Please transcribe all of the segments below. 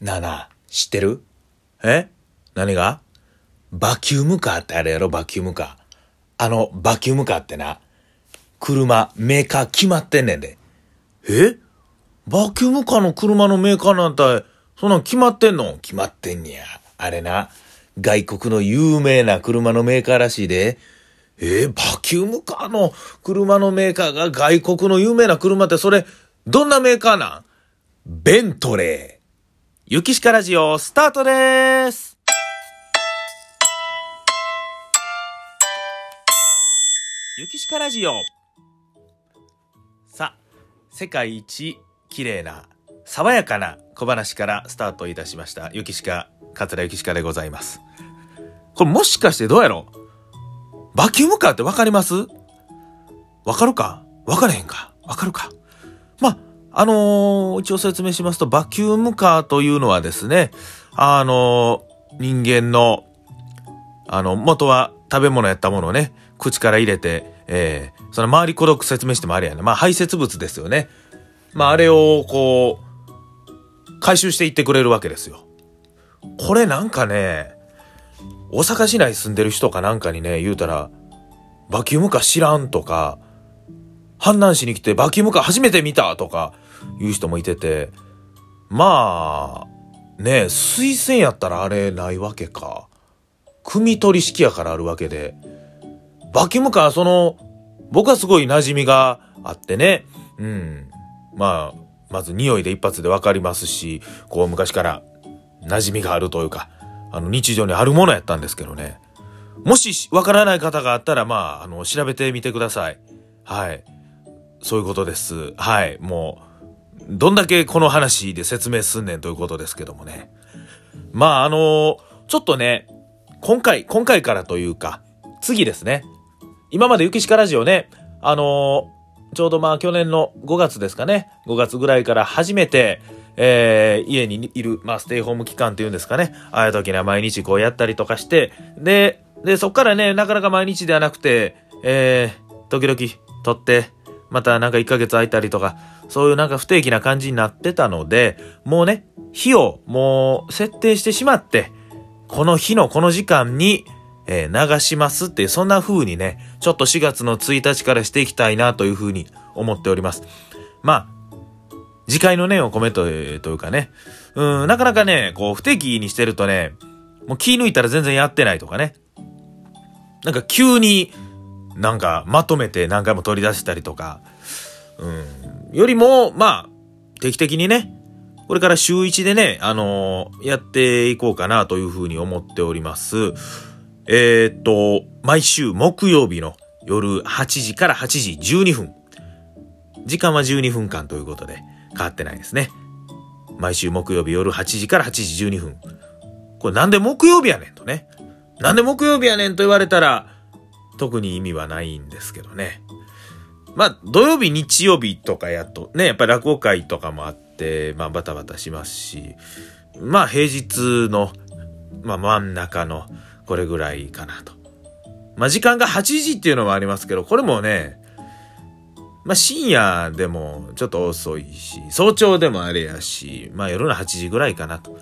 なあなあ、知ってる？え？何が？バキュームカーってあれやろ、バキュームカー。あの、バキュームカーってな、車、メーカー決まってんねんで。え？バキュームカーの車のメーカーなんて、そんなん決まってんの？決まってんねや。あれな、外国の有名な車のメーカーらしいで。え？ー、バキュームカーの車のメーカーが外国の有名な車ってそれ、どんなメーカーなん？ベントレー。ゆきしかラジオ、スタートですゆきしかラジオ。さあ、世界一綺麗な、爽やかな小話からスタートいたしました。ゆきしか、桂ゆきしかでございます。これもしかしてどうやろバキュームカーってわかります？わかるか？わかれへんか？わかるか？まあ、あのー、一応説明しますと、バキュームカーというのはですね、あのー、人間の、あの、元は食べ物やったものをね、口から入れて、えー、その周り孤独説明してもあれやね。まあ排泄物ですよね。まああれをこう、回収していってくれるわけですよ。これなんかね、大阪市内住んでる人かなんかにね、言うたら、バキュームカー知らんとか、阪南市に来てバキュームカー初めて見たとか言う人もいてて、まあ、ね推薦やったらあれないわけか。組取式やからあるわけで。バキムカ、その、僕はすごい馴染みがあってね。うん。まあ、まず匂いで一発でわかりますし、こう昔から馴染みがあるというか、あの日常にあるものやったんですけどね。もしわからない方があったら、まあ、あの、調べてみてください。はい。そういうことです。はい。もう、どんだけこの話で説明すんねんということですけどもね。まあ、あのちょっとね、今回、今回からというか、次ですね。今まで雪鹿ラジオね、あのちょうどまあ去年の5月ですかね。5月ぐらいから初めて、えー、家にいる、まあ、ステイホーム期間っていうんですかね。ああいう時には毎日こうやったりとかして、で、で、そっからね、なかなか毎日ではなくて、えー、時々撮って、またなんか1ヶ月空いたりとか、そういうなんか不定期な感じになってたので、もうね、日をもう設定してしまって、この日のこの時間に、えー、流しますっていう、そんな風にね、ちょっと4月の1日からしていきたいなという風に思っております。まあ、次回の念を込めとというかね、うん、なかなかね、こう不定期にしてるとね、もう気抜いたら全然やってないとかね。なんか急になんかまとめて何回も取り出したりとか、うん、よりも、まあ、定期的にね、これから週1でね、あのー、やっていこうかなというふうに思っております。えー、っと、毎週木曜日の夜8時から8時12分。時間は12分間ということで変わってないですね。毎週木曜日夜8時から8時12分。これなんで木曜日やねんとね。なんで木曜日やねんと言われたら、特に意味はないんですけどね。まあ、土曜日、日曜日とかやと、ね、やっぱり落語会とかもあって、まあ、バタバタしますし、まあ、平日の、まあ、真ん中の、これぐらいかなと。まあ、時間が8時っていうのもありますけど、これもね、まあ、深夜でもちょっと遅いし、早朝でもあれやし、まあ、夜の8時ぐらいかなと。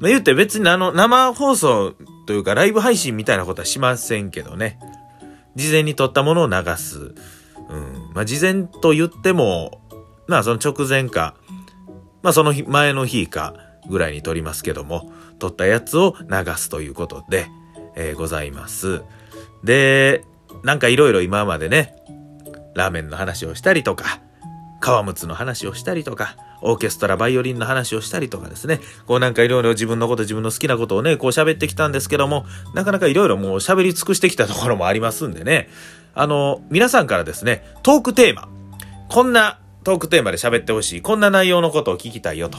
まあ、言って別にあの、生放送というかライブ配信みたいなことはしませんけどね。事前に撮ったものを流す。まあ、事前と言っても、まあ、その直前か、まあ、その、前の日かぐらいに撮りますけども、撮ったやつを流すということで、えー、ございます。で、なんかいろいろ今までね、ラーメンの話をしたりとか、皮むつの話をしたりとか、オーケストラ、バイオリンの話をしたりとかですね、こうなんかいろいろ自分のこと、自分の好きなことをね、こう喋ってきたんですけども、なかなかいろいろもう喋り尽くしてきたところもありますんでね、あの、皆さんからですね、トークテーマ、こんなトークテーマで喋ってほしい、こんな内容のことを聞きたいよと、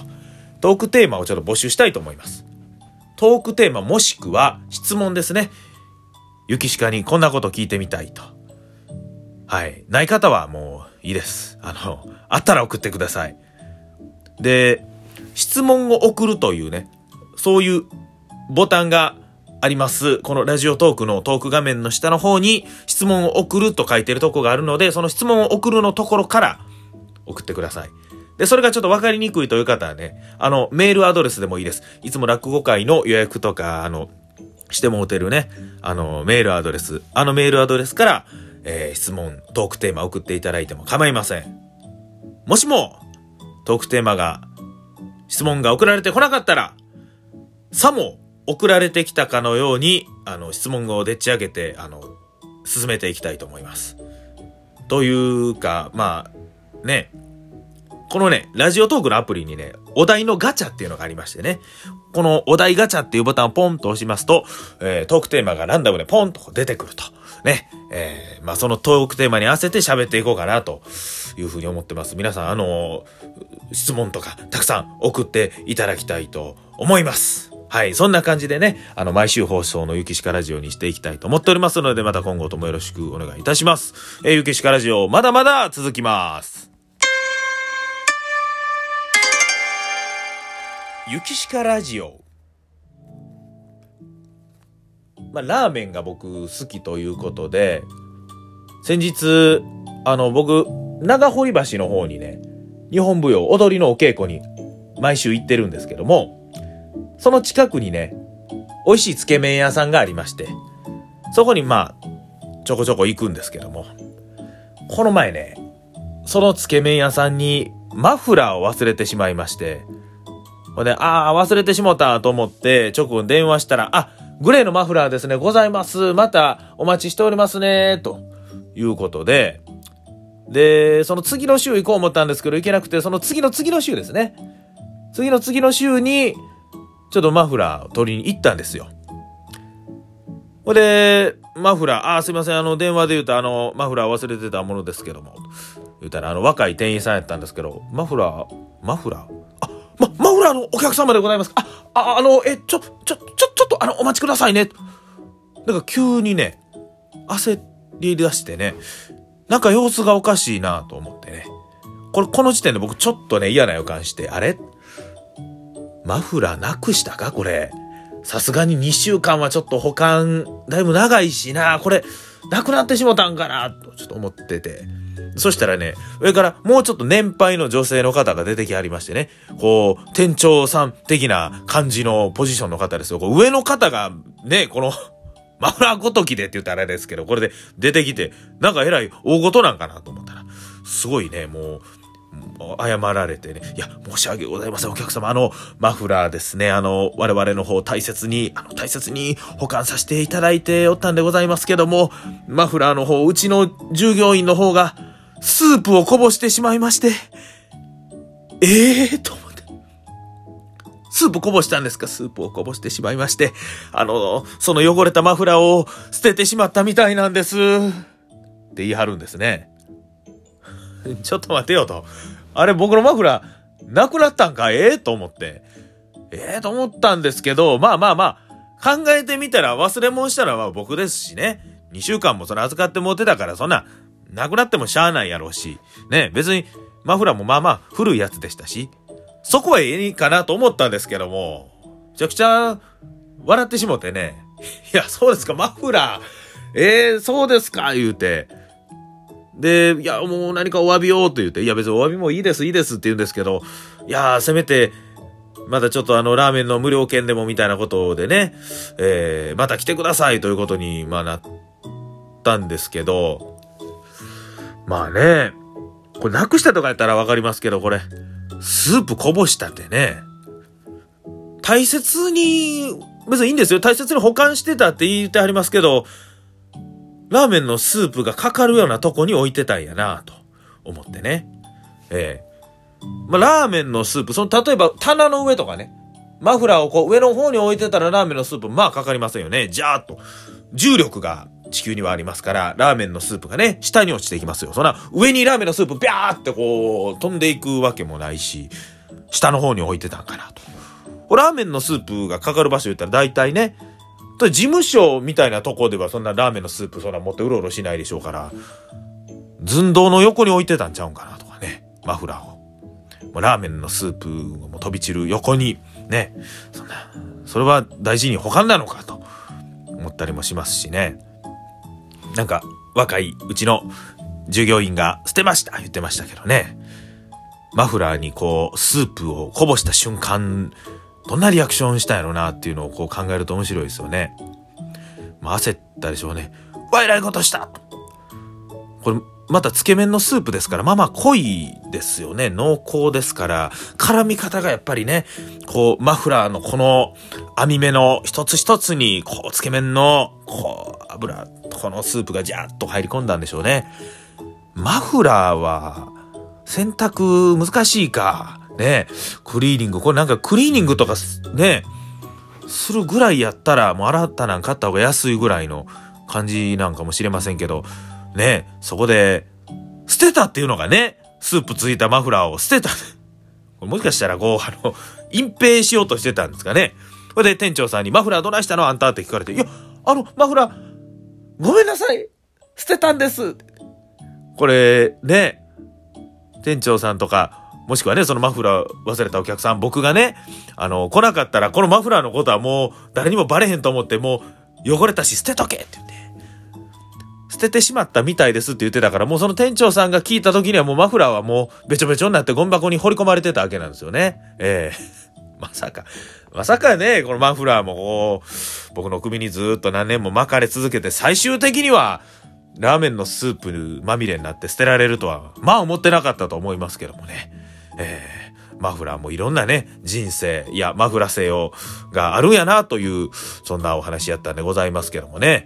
トークテーマをちょっと募集したいと思います。トークテーマもしくは質問ですね。ゆきしかにこんなこと聞いてみたいと。はい。ない方はもういいです。あの、あったら送ってください。で、質問を送るというね、そういうボタンがあります。このラジオトークのトーク画面の下の方に質問を送ると書いてるとこがあるので、その質問を送るのところから送ってください。で、それがちょっとわかりにくいという方はね、あの、メールアドレスでもいいです。いつも落語会の予約とか、あの、してもうてるね、あの、メールアドレス、あのメールアドレスから、えー、質問、トークテーマ送っていただいても構いません。もしも、トークテーマが、質問が送られてこなかったら、さも送られてきたかのように、あの、質問をでっち上げて、あの、進めていきたいと思います。というか、まあ、ね、このね、ラジオトークのアプリにね、お題のガチャっていうのがありましてね、このお題ガチャっていうボタンをポンと押しますと、えー、トークテーマがランダムでポンと出てくると。ね、えー、まあそのトークテーマに合わせて喋っていこうかなというふうに思ってます。皆さん、あの、質問とかたくさん送っていただきたいと思います。はい。そんな感じでね、あの、毎週放送のゆきしかラジオにしていきたいと思っておりますので、また今後ともよろしくお願いいたします。えー、ゆきしかラジオ、まだまだ続きます。ゆきしかラジオ。まあ、ラーメンが僕好きということで、先日、あの、僕、長堀橋の方にね、日本舞踊、踊りのお稽古に毎週行ってるんですけども、その近くにね、美味しいつけ麺屋さんがありまして、そこにまあ、ちょこちょこ行くんですけども、この前ね、そのつけ麺屋さんにマフラーを忘れてしまいまして、ほんで、ああ、忘れてしもたと思って、直後電話したら、あ、グレーのマフラーですね、ございます。またお待ちしておりますね、ということで、で、その次の週行こう思ったんですけど、行けなくて、その次の次の週ですね。次の次の週に、ちょっとマフラーを取りに行ったんですよ。ほんで、マフラー、あ、すいません、あの、電話で言うと、あの、マフラー忘れてたものですけども、言うたら、あの、若い店員さんやったんですけど、マフラー、マフラー？あ、ま、マフラーのお客様でございますか？あ、あ、あの、え、ちょ、ちょ、ちょ、ちょっと、あの、お待ちくださいね。なんか急にね、焦り出してね、なんか様子がおかしいなと思ってね。これ、この時点で僕ちょっとね、嫌な予感して、あれ？マフラーなくしたか？これ。さすがに2週間はちょっと保管、だいぶ長いしな、これ、なくなってしもたんかな、とちょっと思ってて。そしたらね、上からもうちょっと年配の女性の方が出てきはりましてね、こう、店長さん的な感じのポジションの方ですよ。こう上の方が、ね、このマフラーごときでって言ったらあれですけど、これで出てきて、なんかえらい大事なんかなと思ったら、すごいね、もう、謝られてね、いや、申し訳ございません、お客様。あの、マフラーですね、あの、我々の方大切に、あの、大切に保管させていただいておったんでございますけども、マフラーの方、うちの従業員の方が、スープをこぼしてしまいまして、ええー、と。スープこぼしたんですか？スープをこぼしてしまいまして、あの、その汚れたマフラーを捨ててしまったみたいなんです。って言い張るんですね。ちょっと待てよと。あれ僕のマフラー、なくなったんか？ええと思って。ええと思ったんですけど、まあまあまあ、考えてみたら忘れ物したらは僕ですしね。2週間もそれ預かって持ってたから、そんな、なくなってもしゃあないやろうし。ね、別に、マフラーもまあまあ古いやつでしたし。そこはええかなと思ったんですけども、めちゃくちゃ、笑ってしもてね。いや、そうですか、マフラー。ええー、そうですか、言うて。で、いや、もう何かお詫びをと言って、いや別にお詫びもいいです、いいですって言うんですけど、いや、せめて、まだちょっとあの、ラーメンの無料券でもみたいなことでね、えー、また来てくださいということに、まあなったんですけど、まあね、これなくしたとかやったらわかりますけど、これ、スープこぼしたってね、大切に、別にいいんですよ。大切に保管してたって言ってはりますけど、ラーメンのスープがかかるようなとこに置いてたんやなと思ってね。ええ、まあ、ラーメンのスープ、その、例えば棚の上とかね、マフラーをこう上の方に置いてたらラーメンのスープ、まあかかりませんよね。じゃーっと。重力が地球にはありますから、ラーメンのスープがね、下に落ちていきますよ。そんな、上にラーメンのスープビャーってこう、飛んでいくわけもないし、下の方に置いてたんかなと。ラーメンのスープがかかる場所言ったら大体ね、事務所みたいなとこではそんなラーメンのスープそんな持ってうろうろしないでしょうから、寸胴の横に置いてたんちゃうんかなとかね、マフラーを。もうラーメンのスープも飛び散る横に、ね、そんな、それは大事に保管なのかと思ったりもしますしね。なんか、若いうちの従業員が捨てました言ってましたけどね。マフラーにこう、スープをこぼした瞬間、どんなリアクションしたんやろなっていうのをこう考えると面白いですよね。まあ、焦ったでしょうね。わいらいことしたこれ、またつけ麺のスープですから、まあまあ濃いですよね。濃厚ですから、絡み方がやっぱりね、こう、マフラーのこの網目の一つ一つに、こう、つけ麺の、こう、油、このスープがジャーッと入り込んだんでしょうね。マフラーは、洗濯難しいか。ねクリーニング、これなんかクリーニングとかね、するぐらいやったら、もう洗ったなん買った方が安いぐらいの感じなんかもしれませんけど、ね、そこで、捨てたっていうのがね、スープついたマフラーを捨てた。もしかしたらこう、あの、隠蔽しようとしてたんですかね。それで店長さんにマフラーどないしたの？あんたって聞かれて、いや、あの、マフラー、ごめんなさい捨てたんですこれ、ね、店長さんとか、もしくはね、そのマフラー忘れたお客さん、僕がね、あの、来なかったら、このマフラーのことはもう誰にもバレへんと思って、もう汚れたし捨てとけって言って。捨ててしまったみたいですって言ってたから、もうその店長さんが聞いた時にはもうマフラーはもうべちょべちょになってゴミ箱に掘り込まれてたわけなんですよね。ええー、まさか、まさかね、このマフラーもこう、僕の首にずっと何年も巻かれ続けて、最終的には、ラーメンのスープまみれになって捨てられるとは、まあ思ってなかったと思いますけどもね。えー、マフラーもいろんなね、人生、いや、マフラー性を、があるんやなという、そんなお話やったんでございますけどもね。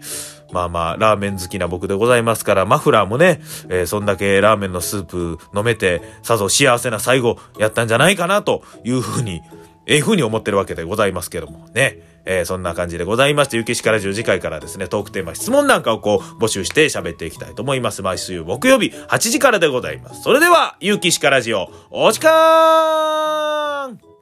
まあまあ、ラーメン好きな僕でございますから、マフラーもね、えー、そんだけラーメンのスープ飲めて、さぞ幸せな最後やったんじゃないかなというふうに、ええー、ふうに思ってるわけでございますけどもね。えー、そんな感じでございまして、ゆきしから10次回からですね、トークテーマ、質問なんかをこう、募集して喋っていきたいと思います。毎週木曜日8時からでございます。それでは、ゆきしかラジオ、お時間